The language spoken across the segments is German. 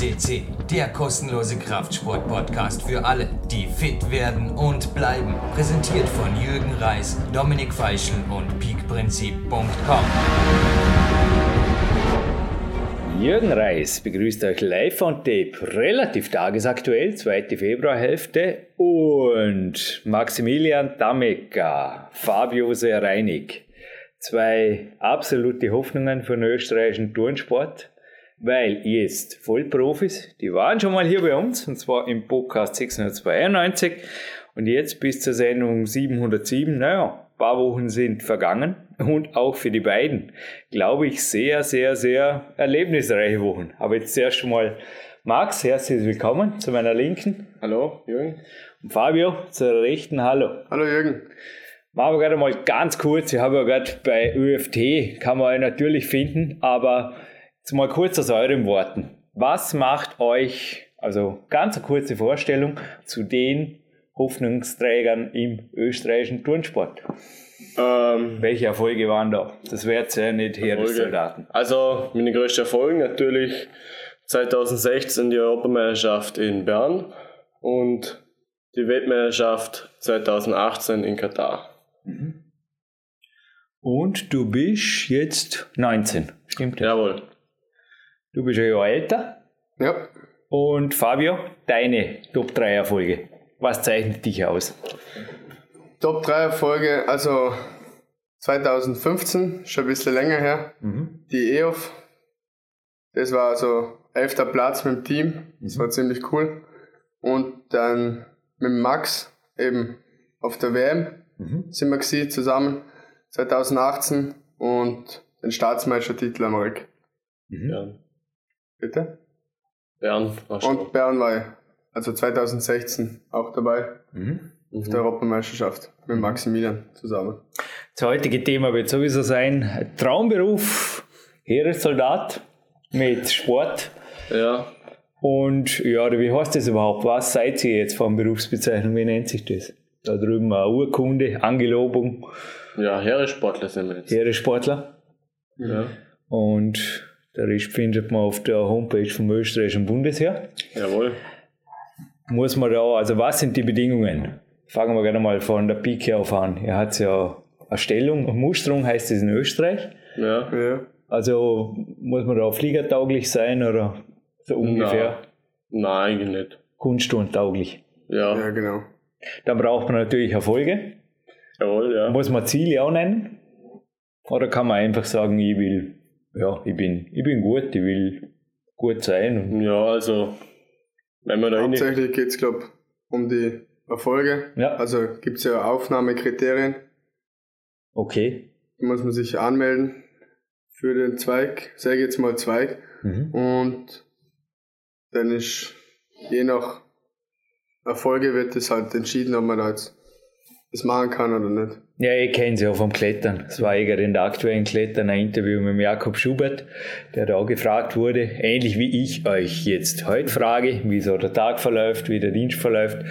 CC, der kostenlose Kraftsport-Podcast für alle, die fit werden und bleiben. Präsentiert von Jürgen Reis, Dominik Feischl und peakprinzip.com. Jürgen Reis begrüßt euch live on tape, relativ tagesaktuell, zweite Februarhälfte und Maximilian Damecker, Fabio Sereinig. Zwei absolute Hoffnungen für den österreichischen Turnsport, weil jetzt Vollprofis, die waren schon mal hier bei uns, und zwar im Podcast 692 und jetzt bis zur Sendung 707, naja, ein paar Wochen sind vergangen und auch für die beiden, glaube ich, sehr, sehr, sehr erlebnisreiche Wochen. Aber jetzt zuerst mal Max, herzlich willkommen zu meiner Linken. Hallo, Jürgen. Und Fabio zur rechten, hallo. Hallo, Jürgen. Machen wir gerade mal ganz kurz, ich habe ja gerade bei ÖFT, kann man natürlich finden, aber jetzt mal kurz aus euren Worten. Was macht euch, also ganz eine kurze Vorstellung zu den Hoffnungsträgern im österreichischen Turnsport? Ähm, Welche Erfolge waren da? Das wäre jetzt ja nicht Erfolge. Heeressoldaten. also, meine größte Erfolg natürlich 2016 die Europameisterschaft in Bern und die Weltmeisterschaft 2018 in Katar. Und du bist jetzt 19, stimmt das? Jawohl. Du bist ein Jahr älter. Ja. Und Fabio, deine Top 3 Erfolge. Was zeichnet dich aus? Top 3 Erfolge, also 2015, schon ein bisschen länger her, die EOF. Das war also 11. Platz mit dem Team, das war ziemlich cool. Und dann mit Max eben auf der WM sind wir gewesen, zusammen 2018 und den Staatsmeistertitel am Rück. Bern. Bitte? Bern war schon. Und Bern war ich, also 2016 auch dabei Mhm. auf der Europameisterschaft mit Maximilian zusammen. Das heutige Thema wird sowieso sein: Traumberuf, Heeressoldat mit Sport. Ja. Und ja, wie heißt das überhaupt? Was seid ihr jetzt von Berufsbezeichnung? Wie nennt sich das? Da drüben eine Urkunde, Angelobung, Ja, Heeressportler sind wir jetzt. Heeressportler. Ja. Und der Rest findet man auf der Homepage vom österreichischen Bundesheer. Jawohl. Muss man da, also was sind die Bedingungen? Fangen wir gerne mal von der Pike auf an. Ihr habt ja eine Stellung, Musterung heißt es in Österreich. Ja. Ja. Also muss man da fliegertauglich sein oder so ungefähr Nein, eigentlich nicht. kunstturntauglich. Ja. ja, genau. Dann braucht man natürlich Erfolge. Jawohl, ja. Muss man Ziele auch nennen? Oder kann man einfach sagen, ich will, ja, ich bin, ich bin gut, ich will gut sein. Und, Ja, also, wenn man da. Hauptsächlich geht es, glaube um die Erfolge. Ja. Also gibt es ja Aufnahmekriterien. okay. Da muss man sich anmelden für den Zweig, sage ich jetzt mal Zweig. Mhm. Und dann ist je nach Erfolge wird es halt entschieden, ob man da jetzt das machen kann oder nicht. Ja, ich kenne sie auch vom Klettern. Es war gerade in der aktuellen Klettern ein Interview mit Jakob Schubert, der da gefragt wurde, ähnlich wie ich euch jetzt heute frage, wie so der Tag verläuft, wie der Dienst verläuft.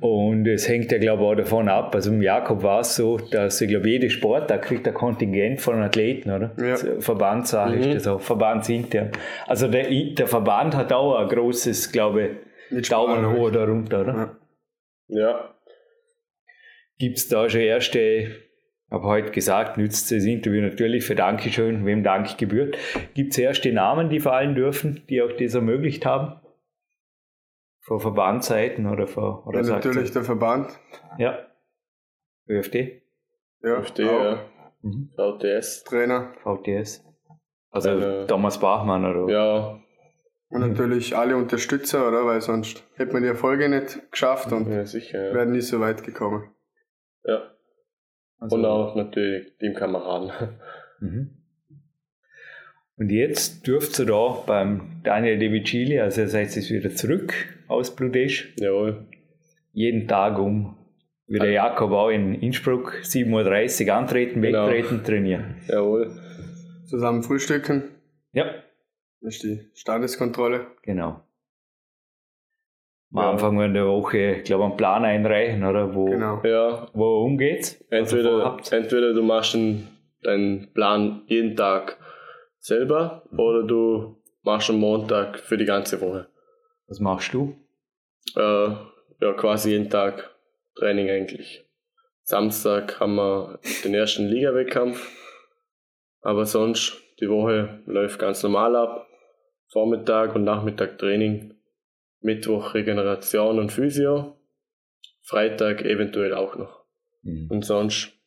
Und es hängt ja, glaube ich, auch davon ab. Also im Jakob war es so, dass ich glaube, jede Sport, da kriegt ein Kontingent von Athleten, oder? Ja. Verbandssache ist das auch, verbandsintern. Also der, der Verband hat auch ein großes, glaube ich, Mit Daumen hoch oder runter, oder? Ja. Ja. Gibt es da schon erste, habe heute gesagt, nützt das Interview natürlich für Dankeschön, wem Dank gebührt. Gibt es erste Namen, die fallen dürfen, die auch das ermöglicht haben? Vor Verbandzeiten oder vor oder Ja, natürlich der Verband. Ja. ÖFD, Ja, FD, auch. ja. Mhm. VTS. Trainer. VTS. Also Äh, Thomas Bachmann oder Ja. Und natürlich alle Unterstützer, oder? Weil sonst hätte man die Erfolge nicht geschafft und Ja, sicher, ja. wären nie so weit gekommen. Ja. also, Und auch natürlich Teamkameraden. Mhm. Und jetzt dürft ihr da beim Daniel De Vicili, also ihr seid jetzt wieder zurück aus Bludesch, Jawohl. jeden Tag um, wie der Jakob auch in Innsbruck, 7.30 Uhr antreten, Genau. wegtreten, trainieren. Jawohl. Zusammen frühstücken. Ja, Das ist die Standeskontrolle. genau. Am Ja. Anfang der Woche, ich glaube, einen Plan einreichen, oder? Wo, Genau. Ja. wo umgeht's? Was ihr Entweder, vorhabt. entweder du machst den, deinen Plan jeden Tag selber oder du machst am Montag für die ganze Woche. Was machst du? Äh, ja, quasi jeden Tag Training eigentlich. Samstag haben wir den ersten Liga-Wettkampf, aber sonst die Woche läuft ganz normal ab. Vormittag und Nachmittag Training, Mittwoch Regeneration und Physio, Freitag eventuell auch noch. Mhm. Und sonst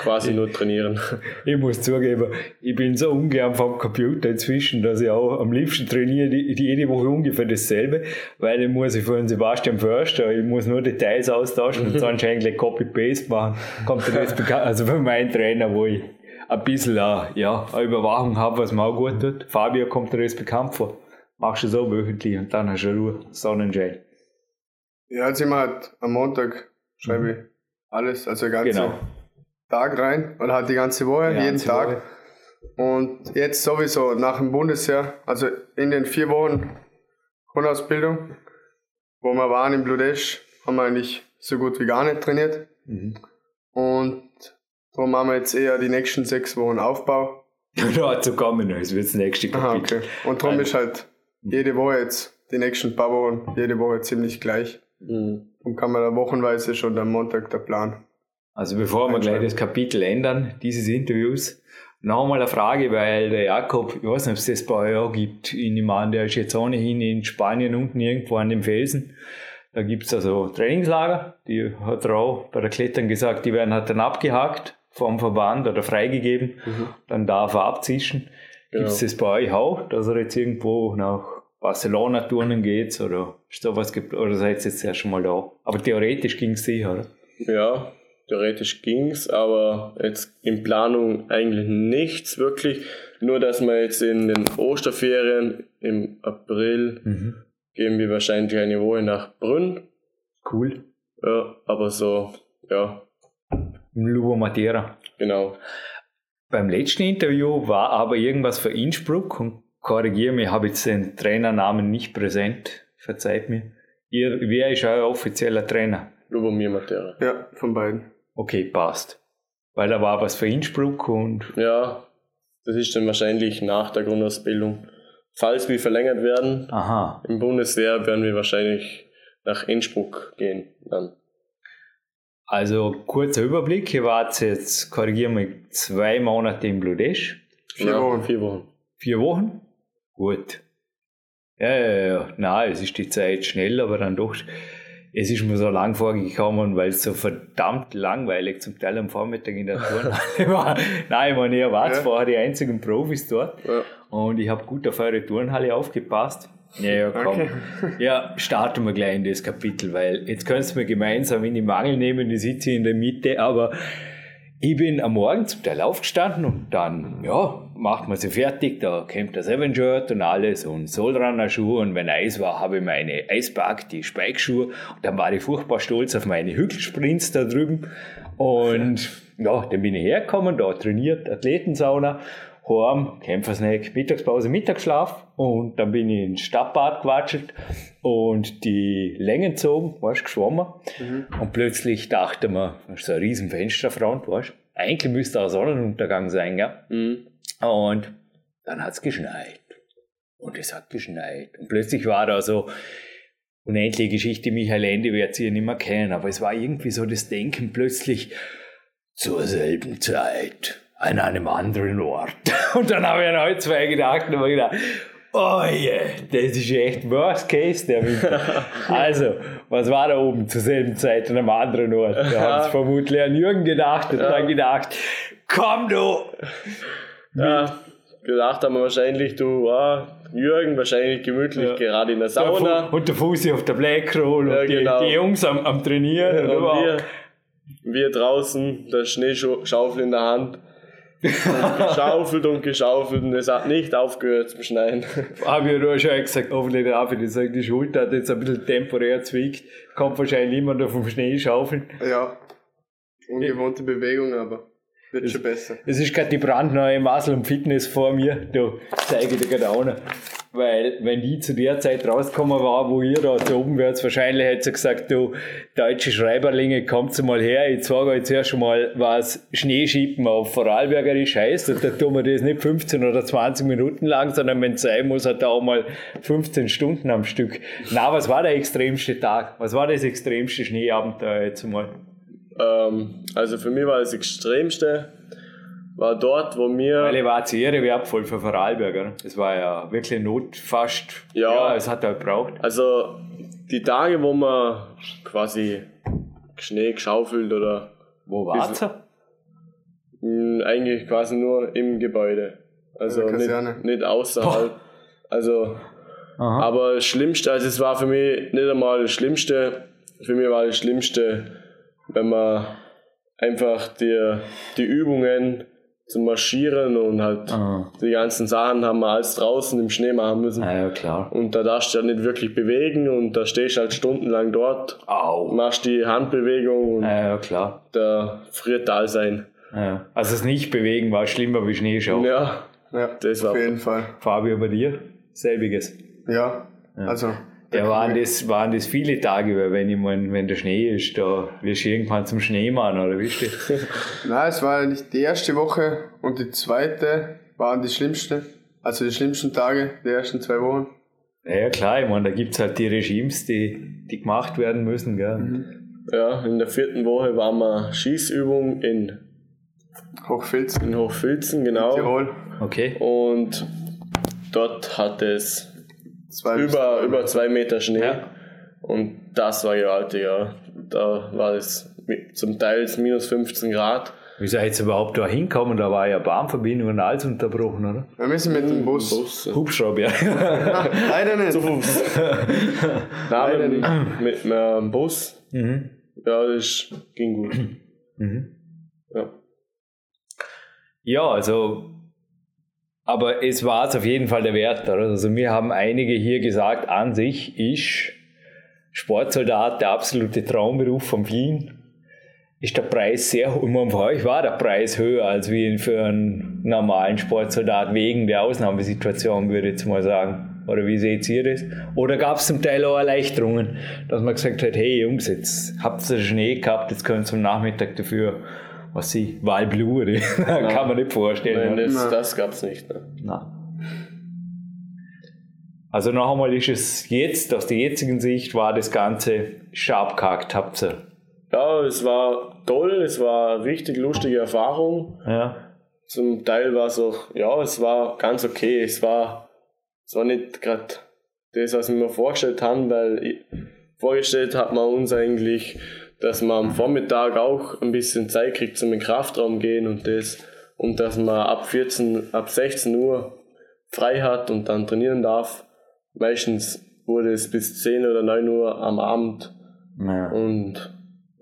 quasi nur trainieren. Ich muss zugeben, ich bin so ungern vom Computer inzwischen, dass ich auch am liebsten trainiere die, die jede Woche ungefähr dasselbe, weil ich muss ich von Sebastian Förster, ich muss nur Details austauschen und sonst eigentlich Copy-Paste machen. Kommt der Rest bekannt, also für meinen Trainer, wo ich ein bisschen äh, ja, eine Überwachung habe, was mir auch gut tut. Fabio kommt der Rest bekannt vor. Machst du so wöchentlich und dann hast du Ruhe, Sonnenschein. Ja, jetzt immer halt am Montag schreibe ich alles, also den ganzen Genau. Tag rein oder halt die ganze Woche, Die jeden Tag. Woche. Und jetzt sowieso nach dem Bundesjahr, also in den vier Wochen Grundausbildung, wo wir waren in Bludesch, haben wir eigentlich so gut wie gar nicht trainiert. Mhm. Und darum haben wir jetzt eher die nächsten sechs Wochen Aufbau. Dazu kommen wir noch, es wird das nächste Aha, Kapitel. okay. Und darum Also- ist halt jede Woche jetzt, die nächsten paar Wochen, jede Woche ziemlich gleich. Mhm. Darum kann man da wochenweise schon am Montag der Plan. Also bevor wir gleich das Kapitel ändern, dieses Interviews, noch einmal eine Frage, weil der Jakob, ich weiß nicht, ob es das bei euch auch gibt, ich nehme an, der ist jetzt ohnehin in Spanien unten irgendwo an dem Felsen. Da gibt es also Trainingslager, die hat er auch bei der Klettern gesagt, die werden halt dann abgehakt vom Verband oder freigegeben, dann darf er abzischen. Gibt es Genau. das bei euch auch, dass er jetzt irgendwo nach Barcelona turnen geht oder ist da was geplant, oder seid ihr jetzt erst schon mal da? Aber theoretisch ging es sicher, oder? Ja, theoretisch ging's, aber jetzt in Planung eigentlich nichts wirklich. Nur, dass wir jetzt in den Osterferien im April Mhm. gehen wir wahrscheinlich eine Woche nach Brünn. Cool. Ja, aber so, ja, Im Lubo Matera. genau. Beim letzten Interview war aber irgendwas für Innsbruck und korrigiere mich, habe jetzt den Trainernamen nicht präsent. Verzeiht mir. Ihr, wer ist euer offizieller Trainer? Lubomir Matera. Ja, von beiden. Okay, passt. Weil da war was für Innsbruck und Ja, das ist dann wahrscheinlich nach der Grundausbildung. Falls wir verlängert werden aha. im Bundeswehr, werden wir wahrscheinlich nach Innsbruck gehen dann. Also kurzer Überblick, ihr wart jetzt, korrigiere mich, zwei Monate in Bludesch. Vier ja, Wochen. Vier Wochen. Vier Wochen? Gut. Ja, ja, ja. Nein, es ist die Zeit schnell, aber dann doch. Es ist mir so lang vorgekommen, weil es so verdammt langweilig zum Teil am Vormittag in der Turnhalle war. Nein, ich meine, ihr wart Ja. vorher die einzigen Profis dort Ja. und ich habe gut auf eure Turnhalle aufgepasst. Ja, ja, komm. Okay. Ja, starten wir gleich in das Kapitel, weil jetzt du mir gemeinsam in die Mangel nehmen, ich sitze in der Mitte, aber ich bin am Morgen zum Teil aufgestanden und dann, ja, macht man sie fertig, da kommt das Avenger und alles und Solrunner-Schuhe und wenn Eis war, habe ich meine Eisberg, die Spike-Schuhe und dann war ich furchtbar stolz auf meine Hügelsprints da drüben und ja, dann bin ich hergekommen, da trainiert, Athletensauna, heim, Kämpfersnack, Mittagspause, Mittagsschlaf und dann bin ich ins Stadtbad gewatscht und die Längen gezogen, weißt, geschwommen und plötzlich dachte man, das ist so ein riesen Fensterfront, weißt, eigentlich müsste auch Sonnenuntergang sein, gell? Mhm. Und dann hat's geschneit. Und es hat geschneit. Und plötzlich war da so unendliche Geschichte, Michael Ende wird sie ja nicht mehr kennen, aber es war irgendwie so das Denken plötzlich zur selben Zeit an einem anderen Ort. Und dann habe ich an heute zwei gedacht und habe gedacht, oh je, das ist echt Worst Case der Winter. also, was war da oben zur selben Zeit an einem anderen Ort? Da haben sie vermutlich an Jürgen gedacht und dann gedacht, komm du, Ja, gedacht haben wir wahrscheinlich, du, ah, Jürgen, wahrscheinlich gemütlich, Ja. gerade in der Der Sauna. Und der Fuß auf der Blackroll Ja, und die, genau. die Jungs am, am Trainieren. und wir, wir draußen, der Schneeschaufel in der Hand. Und geschaufelt und geschaufelt und es hat nicht aufgehört zu schneien. Habe ich ja nur schon gesagt, hoffentlich darf ich das sagen, die Schulter hat jetzt ein bisschen temporär zwickt, kommt wahrscheinlich immer noch vom Schnee schaufeln. Ja. Ungewohnte Bewegung, aber wird schon besser. Es ist gerade die brandneue Muscle und Fitness vor mir, da zeige ich dir gerade auch noch. weil wenn die zu der Zeit rausgekommen war, wo ihr da so oben wärt, wahrscheinlich hätte sie gesagt, du deutsche Schreiberlinge, kommt mal her, ich zeige euch zuerst schon mal, was Schneeschippen auf Vorarlbergerisch heißt. Und da tun wir das nicht 15 oder 20 Minuten lang, sondern wenn es sein muss, hat er auch mal 15 Stunden am Stück. Na, was war der extremste Tag? Was war das extremste Schneeabenteuer jetzt mal? Ähm, also für mich war das extremste, war dort, wo wir. Weil ich war zu ihre wertvoll für Vorarlberger. Das war ja wirklich Not fast. Ja. ja es hat er gebraucht. Also die Tage, wo man quasi Schnee geschaufelt oder. Wo war es? Eigentlich quasi nur im Gebäude. Also nicht, nicht außerhalb. Boah. Also. Aha. Aber das Schlimmste, also es war für mich nicht einmal das Schlimmste, für mich war das Schlimmste, wenn man einfach die, die Übungen zum Marschieren und halt ah. die ganzen Sachen haben wir alles draußen im Schnee machen müssen. Ah, ja, klar. Und da darfst du ja nicht wirklich bewegen und da stehst du halt stundenlang dort, Au. machst die Handbewegung und ah, ja, klar. da friert da sein. Ja. Also das Nicht-Bewegen war schlimmer wie Schneeschaum. Ja, ja das war auf jeden Fall. Fabio, bei dir? Selbiges. Ja, ja. also ja, waren das, waren das viele Tage, weil wenn, ich mein, wenn der Schnee ist, da wirst du irgendwann zum Schneemann, oder wie steht Nein, es war nicht die erste Woche und die zweite waren die schlimmsten. Also die schlimmsten Tage, die ersten zwei Wochen. Ja, klar, ich meine, da gibt es halt die Regimes, die, die gemacht werden müssen. Gell? Mhm. Ja, in der vierten Woche waren wir Schießübung in Hochfilzen. In Hochfilzen, genau. Tirol. Okay. Und dort hat es Zwei über, über zwei Meter Schnee. Ja. Und das war gewaltig, ja. Da war es zum Teil minus 15 Grad. Wie seid ihr jetzt überhaupt da hinkommen? Da war ja Bahnverbindung und alles unterbrochen, oder? Wir müssen mit dem Bus. Bus ja. Hubschrauber, ja. Leider nicht. Zu Fuß. Nein, mit, mit, mit einem Bus. Mhm. Ja, das ging gut. Mhm. Ja. Ja, also aber es war es auf jeden Fall der Wert. Also mir haben einige hier gesagt, an sich ist Sportsoldat der absolute Traumberuf von vielen. Ist der Preis sehr hoch. Für euch war der Preis höher als für einen normalen Sportsoldat wegen der Ausnahmesituation, würde ich jetzt mal sagen. Oder wie seht ihr das? Oder gab es zum Teil auch Erleichterungen, dass man gesagt hat, hey Jungs, jetzt habt ihr Schnee gehabt, jetzt könnt ihr am Nachmittag dafür was sie, Walblure, kann man nicht vorstellen. Nein, das, das gab es nicht. Ne? Nein. Also noch einmal ist es jetzt, aus der jetzigen Sicht, war das Ganze scharf gehackt, habt ihr. Ja, es war toll, es war eine richtig lustige Erfahrung. Ja. Zum Teil war es auch, ja, es war ganz okay. Es war, es war nicht gerade das, was wir mir vorgestellt haben, weil ich, vorgestellt hat man uns eigentlich dass man am Vormittag auch ein bisschen Zeit kriegt zum in den Kraftraum gehen und das und dass man ab 14, ab 16 Uhr frei hat und dann trainieren darf. Meistens wurde es bis 10 oder 9 Uhr am Abend ja. und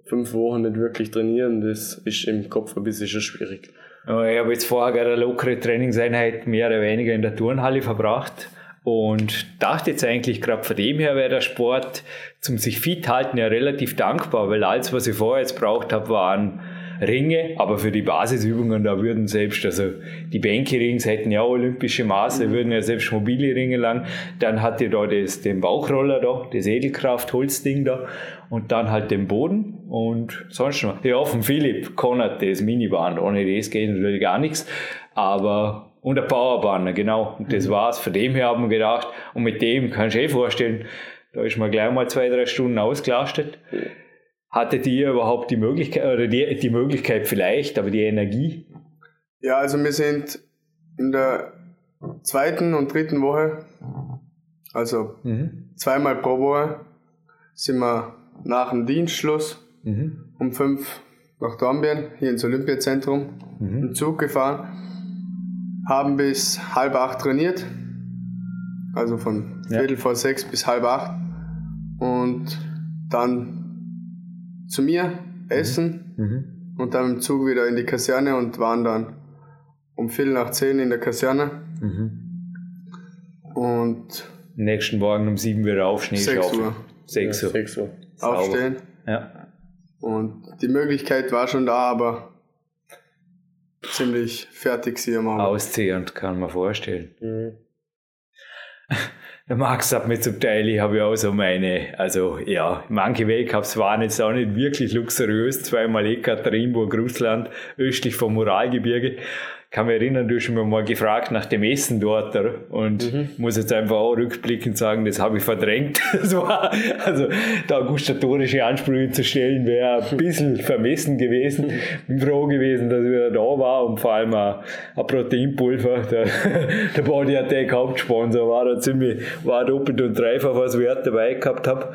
fünf Wochen nicht wirklich trainieren, das ist im Kopf ein bisschen schon schwierig. ich habe jetzt vorher eine lockere Trainingseinheit mehr oder weniger in der Turnhalle verbracht und dachte jetzt eigentlich, gerade von dem her wäre der Sport zum sich fit halten ja relativ dankbar, weil alles, was ich vorher jetzt braucht habe, waren Ringe, aber für die Basisübungen, da würden selbst, also die Bänke-Rings hätten ja olympische Maße, mhm. würden ja selbst mobile Ringe lang. Dann hat ihr da das, den Bauchroller da, das Edelkraft-Holzding da und dann halt den Boden und sonst noch. Ja, von Philipp Konrad das Miniband, ohne das geht natürlich gar nichts, aber und ein Powerbanner, genau. Und das mhm. war's. Von dem her haben wir gedacht, und mit dem kannst du eh vorstellen, da ist man gleich mal zwei, drei Stunden ausgelastet. Hattet ihr überhaupt die Möglichkeit, oder die, die Möglichkeit vielleicht, aber die Energie? Ja, also wir sind in der zweiten und dritten Woche, also mhm. zweimal pro Woche, sind wir nach dem Dienstschluss mhm. um fünf nach Dornbirn, hier ins Olympiazentrum, mhm. im Zug gefahren haben bis halb acht trainiert. Also von Viertel ja. vor sechs bis halb acht. Und dann zu mir essen mhm. und dann im Zug wieder in die Kaserne und waren dann um Viertel nach zehn in der Kaserne. Mhm. Und nächsten Morgen um sieben wieder auf Schnee 6 Uhr. 6 Uhr. 6 Uhr. Aufstehen. Ja. Und die Möglichkeit war schon da, aber ziemlich fertig sie am Auszehrend, kann man vorstellen. Mhm. Der Max hat mir zum Teil, ich habe ja auch so meine, also ja, manche Weltcups waren jetzt auch nicht wirklich luxuriös. Zweimal Ekaterinburg, Russland, östlich vom Uralgebirge kann mich erinnern, du hast mir mal gefragt nach dem Essen dort und mhm. muss jetzt einfach auch rückblickend sagen, das habe ich verdrängt. Das war, also da gustatorische Ansprüche zu stellen, wäre ein bisschen vermessen gewesen. Bin froh gewesen, dass ich da war und vor allem ein, ein Proteinpulver. Der, der Body Attack Hauptsponsor war da ziemlich, war doppelt und dreifach, was ich dabei gehabt habe.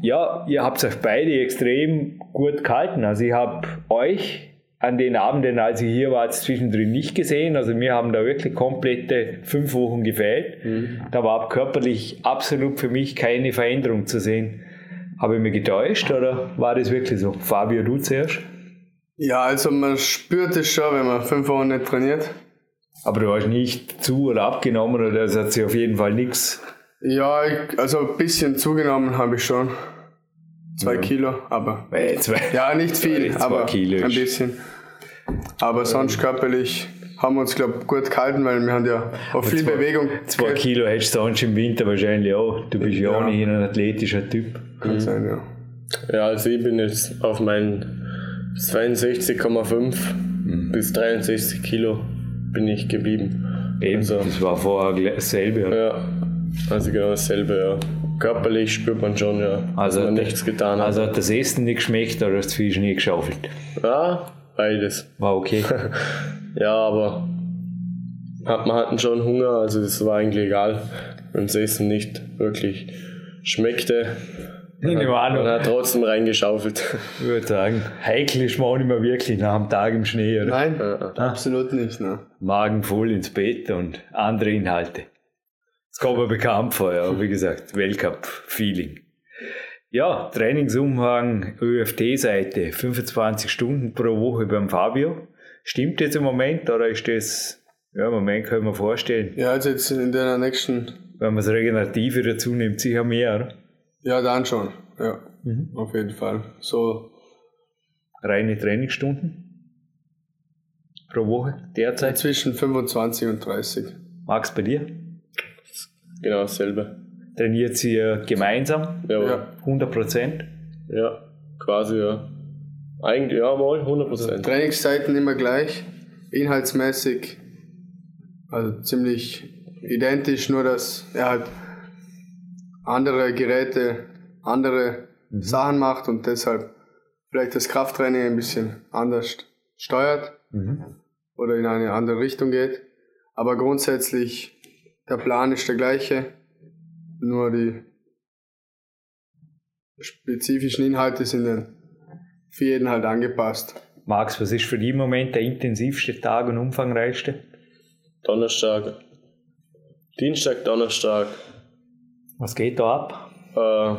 Ja, ihr habt euch beide extrem gut gehalten. Also ich habe euch an den Abenden, als ich hier war, zwischendrin nicht gesehen. Also wir haben da wirklich komplette fünf Wochen gefehlt. Mhm. Da war körperlich absolut für mich keine Veränderung zu sehen. Habe ich mich getäuscht oder war das wirklich so? Fabio, du zuerst? Ja, also man spürt es schon, wenn man fünf Wochen nicht trainiert. Aber du hast nicht zu oder abgenommen oder das hat sich auf jeden Fall nichts. Ja, ich, also ein bisschen zugenommen habe ich schon. Zwei ja. Kilo, aber. Äh, zwei, ja, nicht viel, aber Kilo ein bisschen. Aber sonst körperlich haben wir uns, glaube ich, gut gehalten, weil wir haben ja auch viel zwei, Bewegung. Zwei gehabt. Kilo hättest du sonst im Winter wahrscheinlich auch. Du bist ja, ja ohnehin ein athletischer Typ. Kann mhm. sein, ja. Ja, also ich bin jetzt auf meinen 62,5 mhm. bis 63 Kilo bin ich geblieben. Eben, also, das war vorher dasselbe. Ja, also genau dasselbe, ja körperlich spürt man schon, ja, also dass man nichts getan hat. Also hat das Essen nicht geschmeckt oder das Fisch nie geschaufelt? Ja, beides. War okay. ja, aber hat, man hatten schon Hunger, also das war eigentlich egal, wenn das Essen nicht wirklich schmeckte. Man hat, man hat trotzdem reingeschaufelt. Ich würde sagen, heikel ist man auch nicht mehr wirklich nach einem Tag im Schnee, oder? Nein, ja. absolut nicht. Ne? Magen voll ins Bett und andere Inhalte. Das kommt mir bekannt vor, ja. Wie gesagt, Weltcup-Feeling. Ja, Trainingsumhang ÖFT-Seite, 25 Stunden pro Woche beim Fabio. Stimmt jetzt im Moment oder ist das, ja, im Moment können wir vorstellen. Ja, also jetzt in der nächsten. Wenn man das Regenerative dazu nimmt, sicher mehr, oder? Ja, dann schon, ja. Mhm. Auf jeden Fall. So. Reine Trainingsstunden pro Woche derzeit? Zwischen 25 und 30. Max, bei dir? Genau dasselbe. Trainiert ihr gemeinsam? Ja. 100 Prozent? Ja, quasi ja. Eigentlich ja mal 100 Prozent. Also Trainingszeiten immer gleich, inhaltsmäßig, also ziemlich identisch, nur dass er halt andere Geräte, andere mhm. Sachen macht und deshalb vielleicht das Krafttraining ein bisschen anders steuert mhm. oder in eine andere Richtung geht. Aber grundsätzlich der Plan ist der gleiche, nur die spezifischen Inhalte sind dann für jeden halt angepasst. Max, was ist für dich im Moment der intensivste Tag und umfangreichste? Donnerstag. Dienstag, Donnerstag. Was geht da ab? Äh,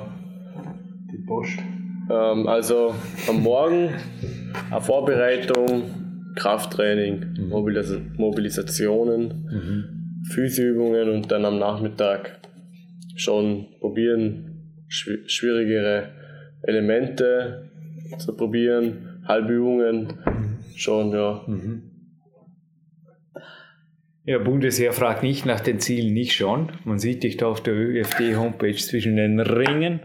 die Post. Ähm, also am Morgen eine Vorbereitung, Krafttraining, mhm. Mobilis Mobilisationen. Mhm Physioübungen und dann am Nachmittag schon probieren, schwierigere Elemente zu probieren, Halbübungen, schon, ja. Mhm. Ja, Bundesheer fragt nicht nach den Zielen, nicht schon. Man sieht dich da auf der ÖFD-Homepage zwischen den Ringen.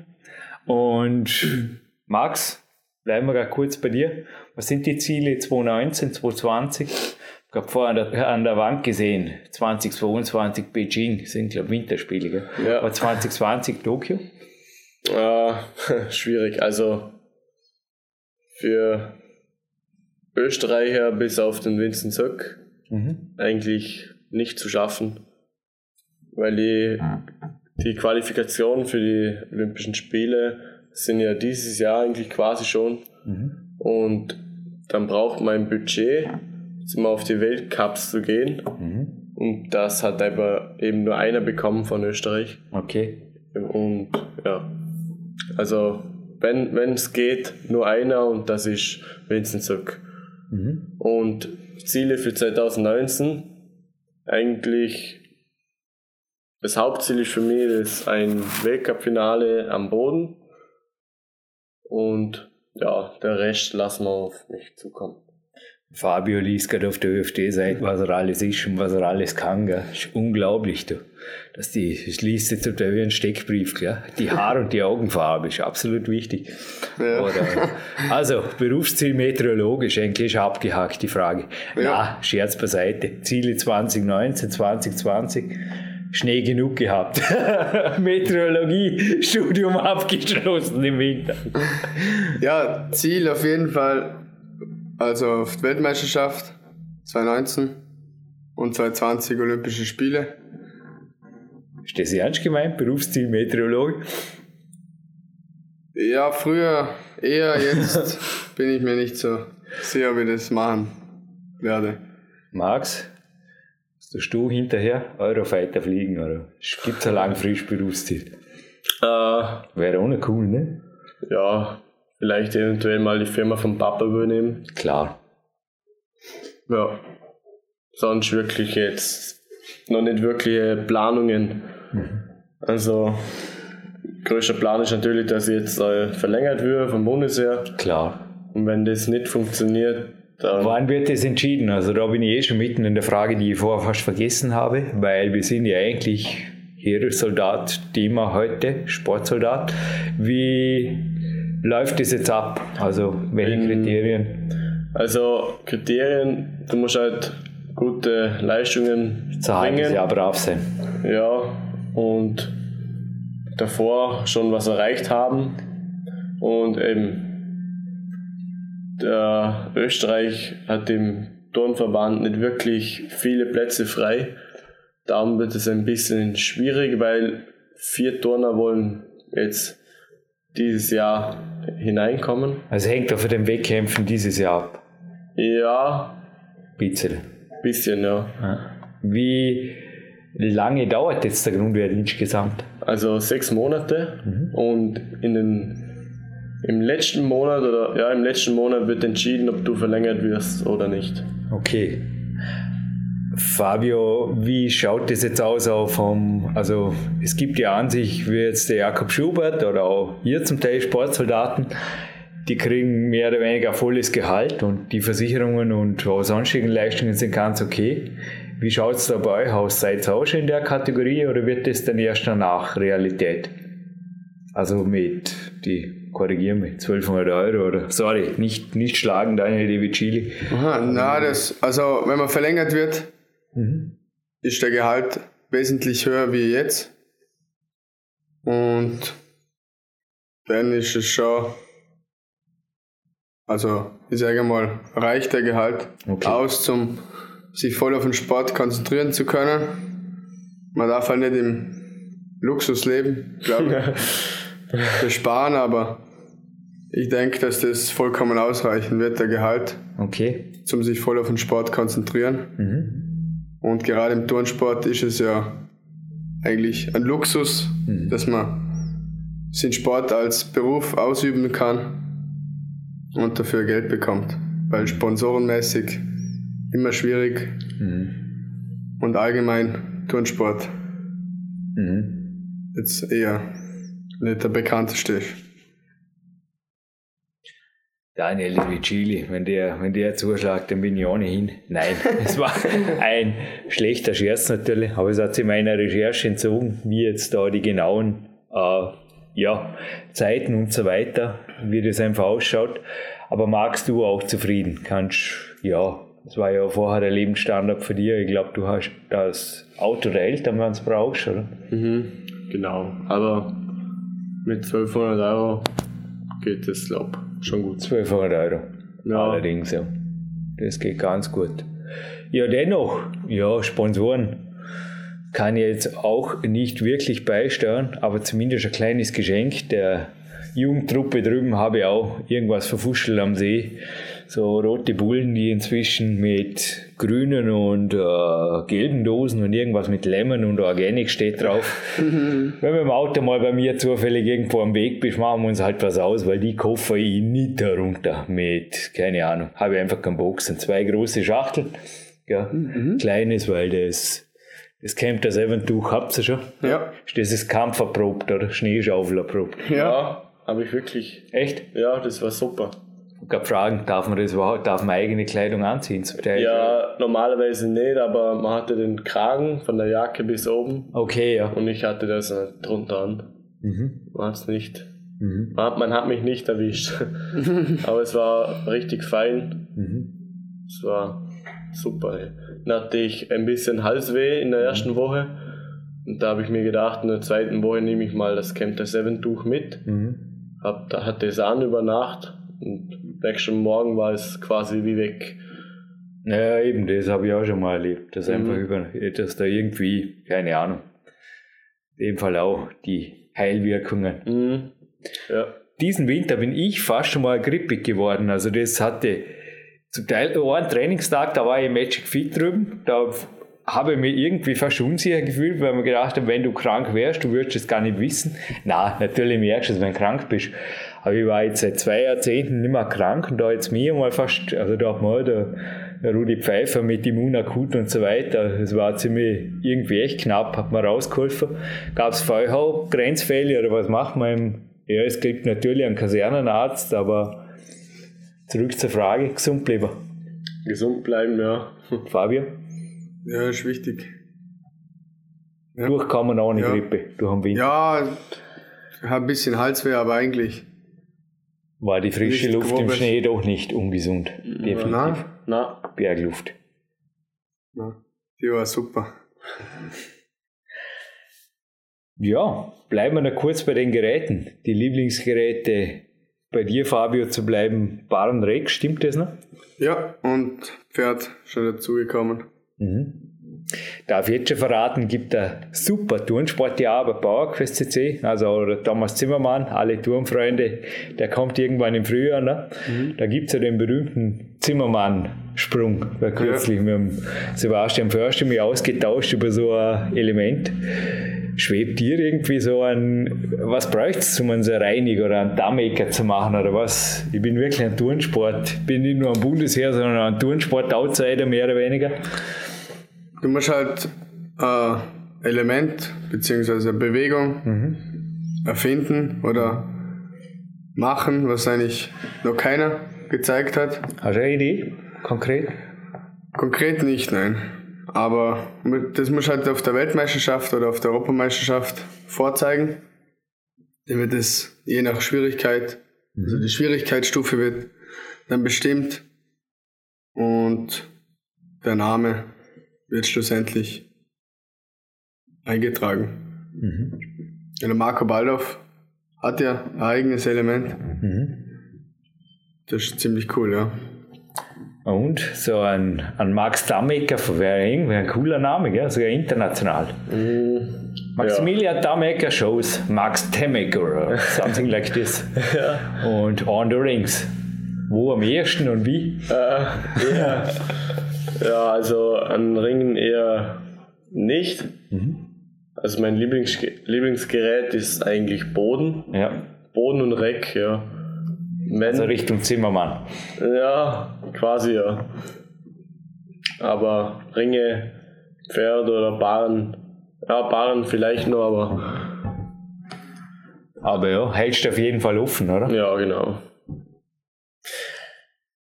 Und Max, bleiben wir gerade kurz bei dir. Was sind die Ziele 2019, 2020? Ich habe vorher an der, an der Wand gesehen, 2022 Beijing, sind glaube Winterspiele, gell? Ja. Aber 2020 Tokio? Äh, schwierig. Also für Österreicher bis auf den Vincent Söck mhm. eigentlich nicht zu schaffen, weil die, die Qualifikation für die Olympischen Spiele sind ja dieses Jahr eigentlich quasi schon. Mhm. Und dann braucht man ein Budget immer auf die Weltcups zu gehen. Mhm. Und das hat aber eben nur einer bekommen von Österreich. Okay. Und ja, also wenn es geht, nur einer und das ist Vincent Zuck. Mhm. Und Ziele für 2019 eigentlich das Hauptziel ist für mich ist ein Weltcup-Finale am Boden und ja, der Rest lassen wir auf mich zukommen. Fabio liest gerade auf der ÖFD-Seite, was er alles ist und was er alles kann. Gell. Das ist unglaublich, du. Dass die, ich liest jetzt wie ein Steckbrief, gell. Die Haar- und die Augenfarbe ist absolut wichtig. Ja. Oder, also, Berufsziel meteorologisch, eigentlich ist abgehakt die Frage. Ja. Na, Scherz beiseite. Ziele 2019, 2020. Schnee genug gehabt. Meteorologie, Studium abgeschlossen im Winter. Ja, Ziel auf jeden Fall also auf die Weltmeisterschaft 2019 und 2020 Olympische Spiele. Ist das ernst gemeint? Berufsziel Meteorologe? Ja, früher eher, jetzt bin ich mir nicht so sicher, wie ich das machen werde. Max, hast du hinterher Eurofighter fliegen oder gibt es ein langfristiges Berufsziel? Äh, Wäre auch nicht cool, ne? Ja, vielleicht eventuell mal die Firma vom Papa übernehmen. Klar. Ja. Sonst wirklich jetzt noch nicht wirkliche Planungen. Mhm. Also, größter Plan ist natürlich, dass jetzt äh, verlängert wird vom Bundesheer. Klar. Und wenn das nicht funktioniert, dann. Wann wird das entschieden? Also, da bin ich eh schon mitten in der Frage, die ich vorher fast vergessen habe, weil wir sind ja eigentlich Heeressoldat, Thema heute, Sportsoldat. Wie läuft das jetzt ab? Also welche In, Kriterien? Also Kriterien, du musst halt gute Leistungen Zu bringen. Jahr brav sein. Ja, und davor schon was erreicht haben. Und eben der Österreich hat im Turnverband nicht wirklich viele Plätze frei. Darum wird es ein bisschen schwierig, weil vier Turner wollen jetzt dieses Jahr hineinkommen. Also hängt auch von den Wettkämpfen dieses Jahr ab? Ja. Bisschen. Bisschen, ja. Wie lange dauert jetzt der Grundwert insgesamt? Also sechs Monate mhm. und in den im letzten Monat oder ja im letzten Monat wird entschieden, ob du verlängert wirst oder nicht. Okay. Fabio, wie schaut das jetzt aus auch vom, also es gibt ja an sich, wie jetzt der Jakob Schubert oder auch hier zum Teil Sportsoldaten, die kriegen mehr oder weniger volles Gehalt und die Versicherungen und auch sonstigen Leistungen sind ganz okay. Wie schaut es da bei euch aus? Seid ihr auch schon in der Kategorie oder wird das dann erst danach Realität? Also mit, die korrigieren mich, 1200 Euro oder, sorry, nicht, nicht schlagen, Daniel De Vicili. Aha, na, das, also wenn man verlängert wird, mhm. ist der Gehalt wesentlich höher wie jetzt. Und dann ist es schon, also ich sage mal, reicht der Gehalt okay. aus, um sich voll auf den Sport konzentrieren zu können. Man darf halt nicht im Luxus leben, glaube ich. sparen, aber ich denke, dass das vollkommen ausreichen wird, der Gehalt. Okay. Zum sich voll auf den Sport konzentrieren. Mhm. Und gerade im Turnsport ist es ja eigentlich ein Luxus, mhm. dass man den Sport als Beruf ausüben kann und dafür Geld bekommt. Weil sponsorenmäßig immer schwierig mhm. und allgemein Turnsport mhm. jetzt eher nicht der bekannteste ist. Daniel Vicili, wenn der, wenn der zuschlägt, dann bin ich ohnehin. Nein, es war ein schlechter Scherz natürlich, aber es hat sich meiner Recherche entzogen, wie jetzt da die genauen äh, ja, Zeiten und so weiter, wie das einfach ausschaut. Aber magst du auch zufrieden? Kannst, ja, das war ja vorher der Lebensstandard für dich. Ich glaube, du hast das Auto der Eltern, wenn du es brauchst, oder? Mhm, genau, aber mit 1200 Euro geht das, glaube ich schon gut. 1200 Euro. Ja. Allerdings, ja. Das geht ganz gut. Ja, dennoch, ja, Sponsoren kann ich jetzt auch nicht wirklich beisteuern, aber zumindest ein kleines Geschenk der Jugendtruppe drüben habe ich auch irgendwas verfuschelt am See so rote Bullen, die inzwischen mit grünen und äh, gelben Dosen und irgendwas mit Lemon und Organic steht drauf. Wenn wir im Auto mal bei mir zufällig irgendwo am Weg bist, machen wir uns halt was aus, weil die koffer ich nicht darunter mit, keine Ahnung, habe ich einfach keinen Bock. Sind zwei große Schachteln, ja, mhm. kleines, weil das das Camp der Seventuch habt ihr schon? Ja. Ist das ist Kampf erprobt oder Schneeschaufel erprobt? Ja, ja habe ich wirklich. Echt? Ja, das war super. Ich glaube, fragen, darf man das überhaupt, darf man eigene Kleidung anziehen zum Teil? Ja, normalerweise nicht, aber man hatte den Kragen von der Jacke bis oben. Okay, ja. Und ich hatte das drunter an. Mhm. Man hat es nicht. Mhm. Man, hat, man hat mich nicht erwischt. aber es war richtig fein. Mhm. Es war super. Dann hatte ich ein bisschen Halsweh in der ersten Woche. Und da habe ich mir gedacht, in der zweiten Woche nehme ich mal das Camp der Seven Tuch mit. Mhm. Hab, da hatte es an über Nacht und nächsten Morgen war es quasi wie weg. Ja, eben, das habe ich auch schon mal erlebt. Das mhm. einfach über, dass da irgendwie, keine Ahnung, in dem Fall auch die Heilwirkungen. Mhm. Ja. Diesen Winter bin ich fast schon mal grippig geworden. Also das hatte zum Teil einen Trainingstag, da war ich im Magic Fit drüben. Da habe ich mich irgendwie fast unsicher gefühlt, weil man gedacht habe, wenn du krank wärst, du würdest es gar nicht wissen. Na, natürlich merkst du es, wenn du krank bist. Aber ich war jetzt seit zwei Jahrzehnten nicht mehr krank und da jetzt mir mal fast, also da hat mal der, der Rudi Pfeiffer mit Immunakut und so weiter, das war ziemlich irgendwie echt knapp, hat mir rausgeholfen. Gab es auch Grenzfälle oder was macht man im, ja, es gibt natürlich einen Kasernenarzt, aber zurück zur Frage, gesund bleiben. Gesund bleiben, ja. Fabio? Ja, ist wichtig. Ja. Durchkommen ohne ja. Grippe, durch den Winter. Ja, ich habe ein bisschen Halsweh, aber eigentlich. War die frische Luft grobes. im Schnee doch nicht ungesund. Definitiv. Nein. Nein. Bergluft. Nein. Die war super. Ja, bleiben wir noch kurz bei den Geräten. Die Lieblingsgeräte bei dir, Fabio, zu bleiben, Barren Rex, stimmt das noch? Ja, und Pferd schon dazugekommen. Mhm. Darf ich jetzt schon verraten, gibt ein super Turnsportjahr bei PowerQuest CC, also Thomas Zimmermann, alle Turnfreunde, der kommt irgendwann im Frühjahr. Ne? Mhm. Da gibt es ja den berühmten Zimmermann-Sprung, der kürzlich ja. mit dem Sebastian Förster mich ausgetauscht über so ein Element. Schwebt dir irgendwie so ein, was bräuchte es, um einen Reiniger oder einen Dammaker zu machen oder was? Ich bin wirklich ein Turnsport, bin nicht nur ein Bundesheer, sondern ein Turnsport-Outsider mehr oder weniger. Du musst halt ein äh, Element bzw. Bewegung mhm. erfinden oder machen, was eigentlich noch keiner gezeigt hat. Hast du eine Idee? Konkret? Konkret nicht, nein. Aber das muss halt auf der Weltmeisterschaft oder auf der Europameisterschaft vorzeigen. Dann wird es je nach Schwierigkeit, also die Schwierigkeitsstufe wird dann bestimmt und der Name wird schlussendlich eingetragen. Mhm. Der Marco Baldorf hat ja ein eigenes Element. Mhm. Das ist ziemlich cool, ja. Und so ein, ein Max Dammecker wäre irgendwie ein cooler Name, gell? sogar international. Mm, Maximilian ja. Dammecker Shows Max Dammecker or something like this. ja. Und On the Rings. Wo am ersten und wie? Uh, ja. Ja, also an Ringen eher nicht. Mhm. Also mein Lieblings Lieblingsgerät ist eigentlich Boden. Ja. Boden und Reck, ja. Wenn, also Richtung Zimmermann. Ja, quasi ja. Aber Ringe, Pferd oder Barren, ja, Barren vielleicht nur, aber. Aber ja, hältst du auf jeden Fall offen, oder? Ja, genau.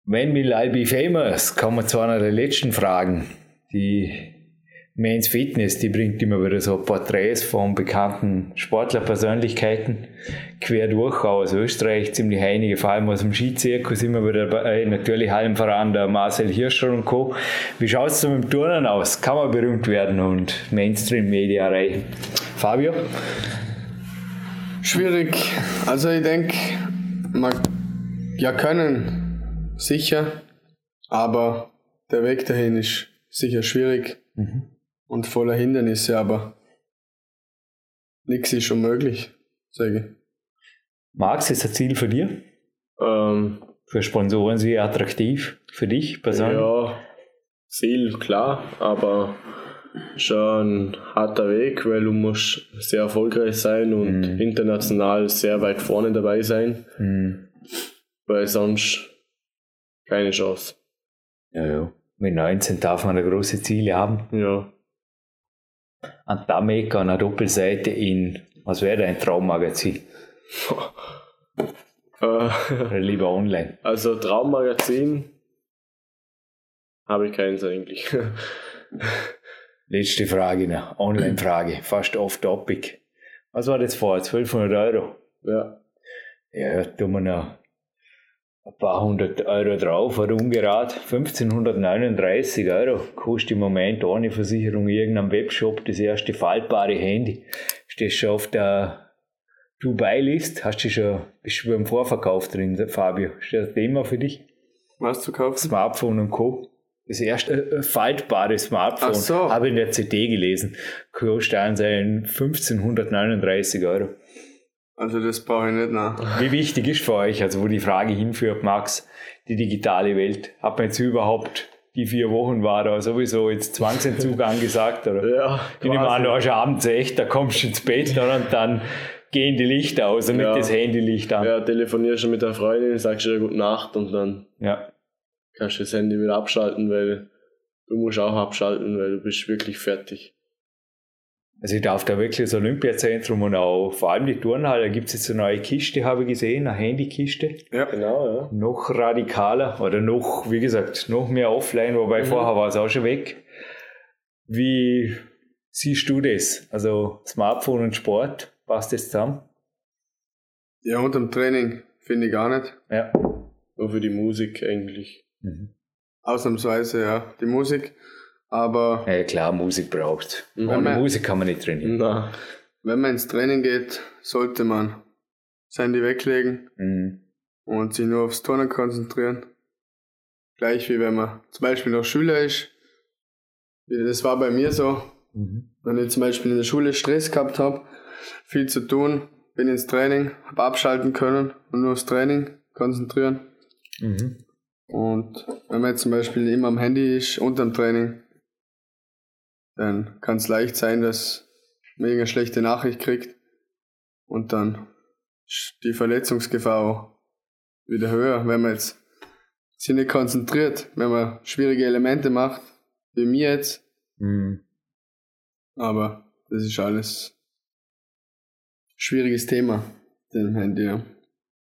When will I be famous? Kommen wir zu einer der letzten Fragen. Die Men's Fitness, die bringt immer wieder so Porträts von bekannten Sportlerpersönlichkeiten quer durch, auch aus Österreich, ziemlich einige, vor allem aus dem Skizirkus, immer wieder dabei, natürlich allem voran der Marcel Hirscher und Co. Wie schaut es mit dem Turnen aus? Kann man berühmt werden und Mainstream-Media erreichen? Fabio? Schwierig. Also ich denke, man ja können sicher, aber der Weg dahin ist sicher schwierig mhm. und voller Hindernisse, aber nichts ist unmöglich, sage ich. Max, ist ein Ziel für dir? Ähm, für Sponsoren sehr attraktiv für dich persönlich? Ja, Ziel, klar, aber schon ein harter Weg, weil du musst sehr erfolgreich sein und mhm. international sehr weit vorne dabei sein, mhm. weil sonst keine Chance. Ja, ja. Mit 19 darf man große Ziele haben. Ja. Ein Damek an einer Doppelseite in, was wäre ein Traummagazin? Oder lieber online? Also Traummagazin habe ich keins eigentlich. Letzte Frage, ne? Online-Frage, fast off-topic. Was war das vor? 1200 Euro? Ja. Ja, tun wir noch ein paar hundert Euro drauf, oder ungerad 1539 Euro kostet im Moment ohne Versicherung irgendeinem Webshop das erste faltbare Handy. Stehst schon auf der Dubai-List? Hast du schon, bist du beim Vorverkauf drin, Fabio? Ist das Thema für dich? Was zu kaufen? Smartphone und Co. Das erste äh, faltbare Smartphone so. habe ich in der CD gelesen. Kostet an seinen 1539 Euro. Also das brauche ich nicht nach. Wie wichtig ist für euch, also wo die Frage hinführt, Max, die digitale Welt? Hat man jetzt überhaupt die vier Wochen war da sowieso jetzt Zwangsentzug angesagt? Oder? Ja, Ich nehme an, du hast abends echt, da kommst du ins Bett oder? und dann gehen die Lichter aus und Ja. nicht das Handylicht an. Ja, telefonierst du mit der Freundin, sagst ihr gute Nacht und dann Ja. kannst du das Handy wieder abschalten, weil du musst auch abschalten, weil du bist wirklich fertig. Also ich darf da wirklich das Olympiazentrum und auch vor allem die Turnhalle, da gibt es jetzt eine neue Kiste, habe ich gesehen, eine Handykiste. Ja. Genau, ja. Noch radikaler oder noch, wie gesagt, noch mehr offline, wobei vorher war es auch schon weg. Wie siehst du das? Also Smartphone und Sport, passt das zusammen? Ja, unterm Training finde ich gar nicht. Ja. Nur für die Musik eigentlich. Mhm. Ausnahmsweise, ja, die Musik. Aber Ja klar, Musik braucht. Ohne man- Musik kann man nicht trainieren. Na, wenn man ins Training geht, sollte man sein Handy weglegen Mhm. und sich nur aufs Turnen konzentrieren. Gleich wie wenn man zum Beispiel noch Schüler ist. Das war bei mir so. Mhm. Wenn ich zum Beispiel in der Schule Stress gehabt habe, viel zu tun, bin ins Training, habe abschalten können und nur aufs Training konzentrieren. Mhm. Und wenn man jetzt zum Beispiel immer am Handy ist, unterm Training, dann kann es leicht sein, dass man irgendeine schlechte Nachricht kriegt und dann ist die Verletzungsgefahr auch wieder höher, wenn man jetzt sich nicht konzentriert, wenn man schwierige Elemente macht, wie mir jetzt, Mhm. aber das ist alles schwieriges Thema, dem Handy, ja.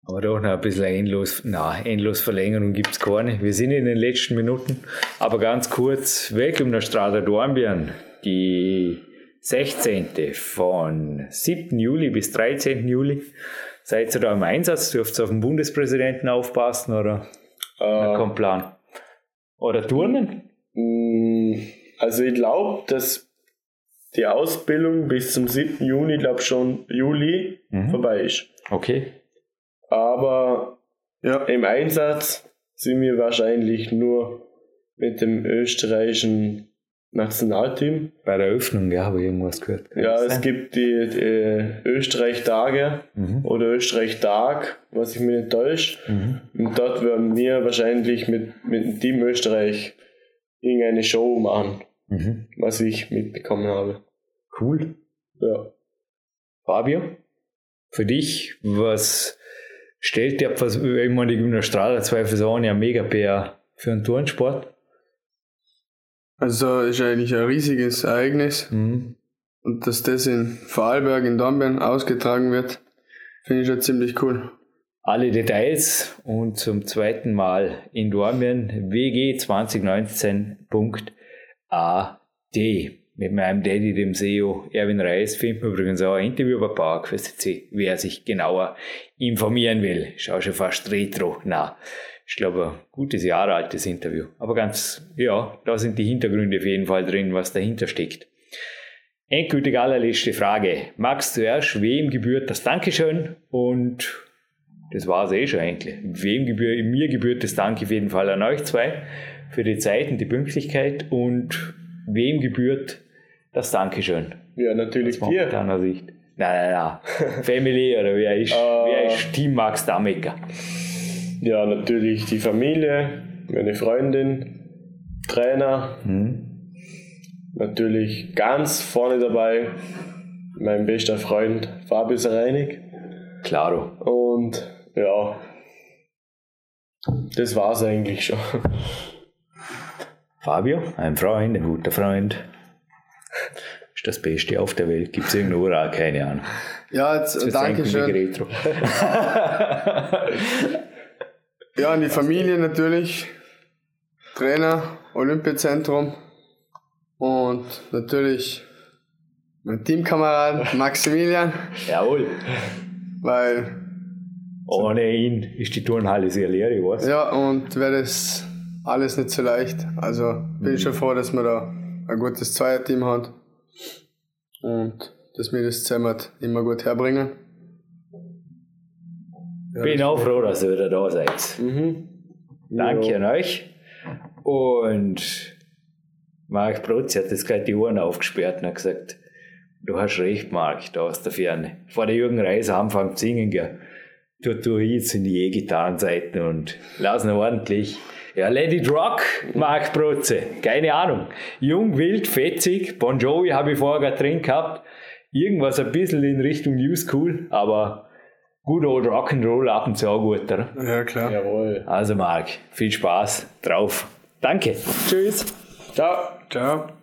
Aber doch noch ein bisschen endlos, na, endlos Verlängerung gibt es keine. Wir sind in den letzten Minuten. Aber ganz kurz, Welcome nach Strada Dornbirn. Die 16. von 7. Juli bis 13. Juli. Seid ihr da im Einsatz? Dürft ihr auf den Bundespräsidenten aufpassen oder äh, kommt Plan? Oder Turnen? mh, also ich glaube, dass die Ausbildung bis zum 7. Juni, glaube schon Juli, Mhm. vorbei ist. Okay. Aber Ja, im Einsatz sind wir wahrscheinlich nur mit dem österreichischen Nationalteam. Bei der Öffnung, ja, habe ich irgendwas gehört. Kann Ja, es sein? gibt die, die Österreich-Tage Mhm. oder Österreich-Tag, was ich mir nicht täusche. Mhm. Und dort werden wir wahrscheinlich mit, mit dem Team Österreich irgendeine Show machen, Mhm. was ich mitbekommen habe. Cool. Ja. Fabio, für dich, was stellt dir was, meine, die Gymnastrada zweifelsohne ja mega PR für einen Turnsport? also ist eigentlich ein riesiges Ereignis. Mhm. Und dass das in Vorarlberg in Dornbirn ausgetragen wird, finde ich schon ziemlich cool. Alle Details und zum zweiten Mal in Dornbirn wg2019.at mit meinem Daddy, dem SEO Erwin Reis, findet man übrigens auch ein Interview bei PowerQuest.c, wer sich genauer informieren will. Schau schon fast retro. Na, ich glaube, ein gutes Jahr altes Interview. Aber ganz, ja, da sind die Hintergründe auf jeden Fall drin, was dahinter steckt. Endgültig allerletzte Frage. Max, zuerst, wem gebührt das Dankeschön? Und das war es eh schon eigentlich. Wem gebührt, mir gebührt das Dank auf jeden Fall an euch zwei für die Zeit und die Pünktlichkeit. Und wem gebührt das Dankeschön? Ja, natürlich Aus dir. momentaner Sicht. Nein, nein, nein. Family oder wer ist, wer ist Team Max Damecker? Ja, natürlich die Familie, meine Freundin, Trainer, Hm? natürlich ganz vorne dabei mein bester Freund Fabius Reinig. Klaro. Und ja, das war's eigentlich schon. Fabio, ein Freund, ein guter Freund. Ist das Beste auf der Welt. Gibt es irgendwo auch keine Ahnung. Ja, jetzt, Jetzt danke schön. Ja, an die Familie natürlich. Trainer, Olympiazentrum. Und natürlich mein Teamkamerad Maximilian, Jawohl. weil, Ohne ihn ist die Turnhalle sehr leer, ich weiß. ja, und wäre das alles nicht so leicht. Also bin schon froh, dass wir da ein gutes Zweierteam haben. Und dass wir das zusammen immer gut herbringen. Bin auch froh, dass ihr wieder da seid. Mhm. Danke Ja. an euch. Und Marc Brotz hat jetzt gerade die Ohren aufgesperrt und hat gesagt, du hast recht, Marc, da aus der Ferne. Vor der Jürgen Reis anfangen zu singen, gell. Du, du jetzt in die E-Gitarrenseiten und lass ihn ordentlich. Ja, It Rock, Marc Brotze. Keine Ahnung. Jung, wild, fetzig. Bon Jovi habe ich vorher gerade drin gehabt. Irgendwas ein bisschen in Richtung New School, aber good old Rock'n'Roll ab und zu auch gut, oder? Ja, klar. Jawohl. Also Marc, viel Spaß drauf. Danke. Tschüss. Ciao. Ciao.